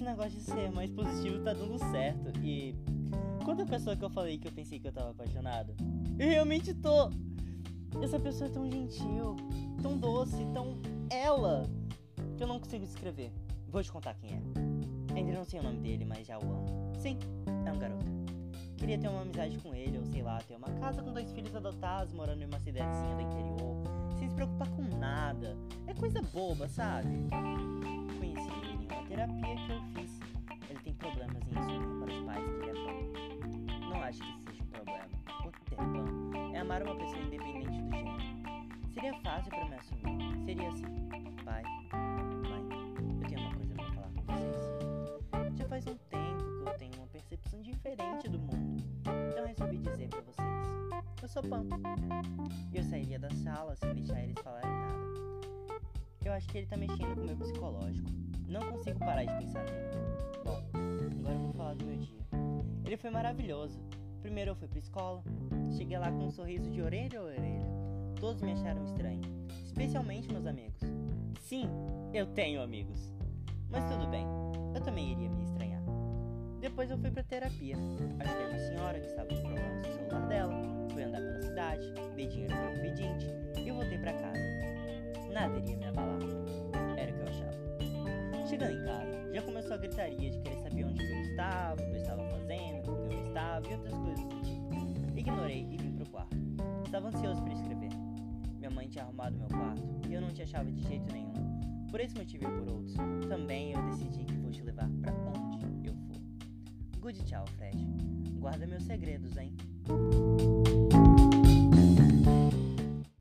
negócio de ser mais positivo tá dando certo. E quando a pessoa que eu falei que eu pensei que eu tava apaixonado, eu realmente tô. Essa pessoa é tão gentil, tão doce, tão ela, que eu não consigo descrever. Vou te contar quem é. Ainda não sei o nome dele, mas já o amo. Sim, é um garoto. Queria ter uma amizade com ele, ou sei lá, ter uma casa com dois filhos adotados, morando em uma cidadezinha do interior, sem se preocupar com nada. É coisa boba, sabe? Terapia que eu fiz. Ele tem problemas em assumir para os pais que ele é pão. Não acho que seja um problema. O ter pão é amar uma pessoa independente do gênero. Seria fácil para me assumir. Seria assim, pai, mãe, eu tenho uma coisa pra falar com vocês. Já faz um tempo que eu tenho uma percepção diferente do mundo. Então resolvi dizer pra vocês. Eu sou pão. E eu sairia da sala sem deixar eles falarem nada. Eu acho que ele tá mexendo com o meu psicológico. Não consigo parar de pensar nele. Bom, agora vou falar do meu dia. Ele foi maravilhoso. Primeiro eu fui pra escola. Cheguei lá com um sorriso de orelha a orelha. Todos me acharam estranho, especialmente meus amigos. Sim, eu tenho amigos. Mas tudo bem, eu também iria me estranhar. Depois eu fui pra terapia. Ajudei uma senhora que estava com problemas no celular dela. Fui andar pela cidade, dei dinheiro para um Chegando em casa, já começou a gritaria de querer saber onde eu estava, o que eu estava fazendo, com eu estava e outras coisas do tipo. Ignorei e vim pro quarto. Estava ansioso para escrever. Minha mãe tinha arrumado meu quarto e eu não te achava de jeito nenhum. Por esse motivo e por outros, também eu decidi que vou te levar pra onde eu for. Good tchau, Fred. Guarda meus segredos, hein?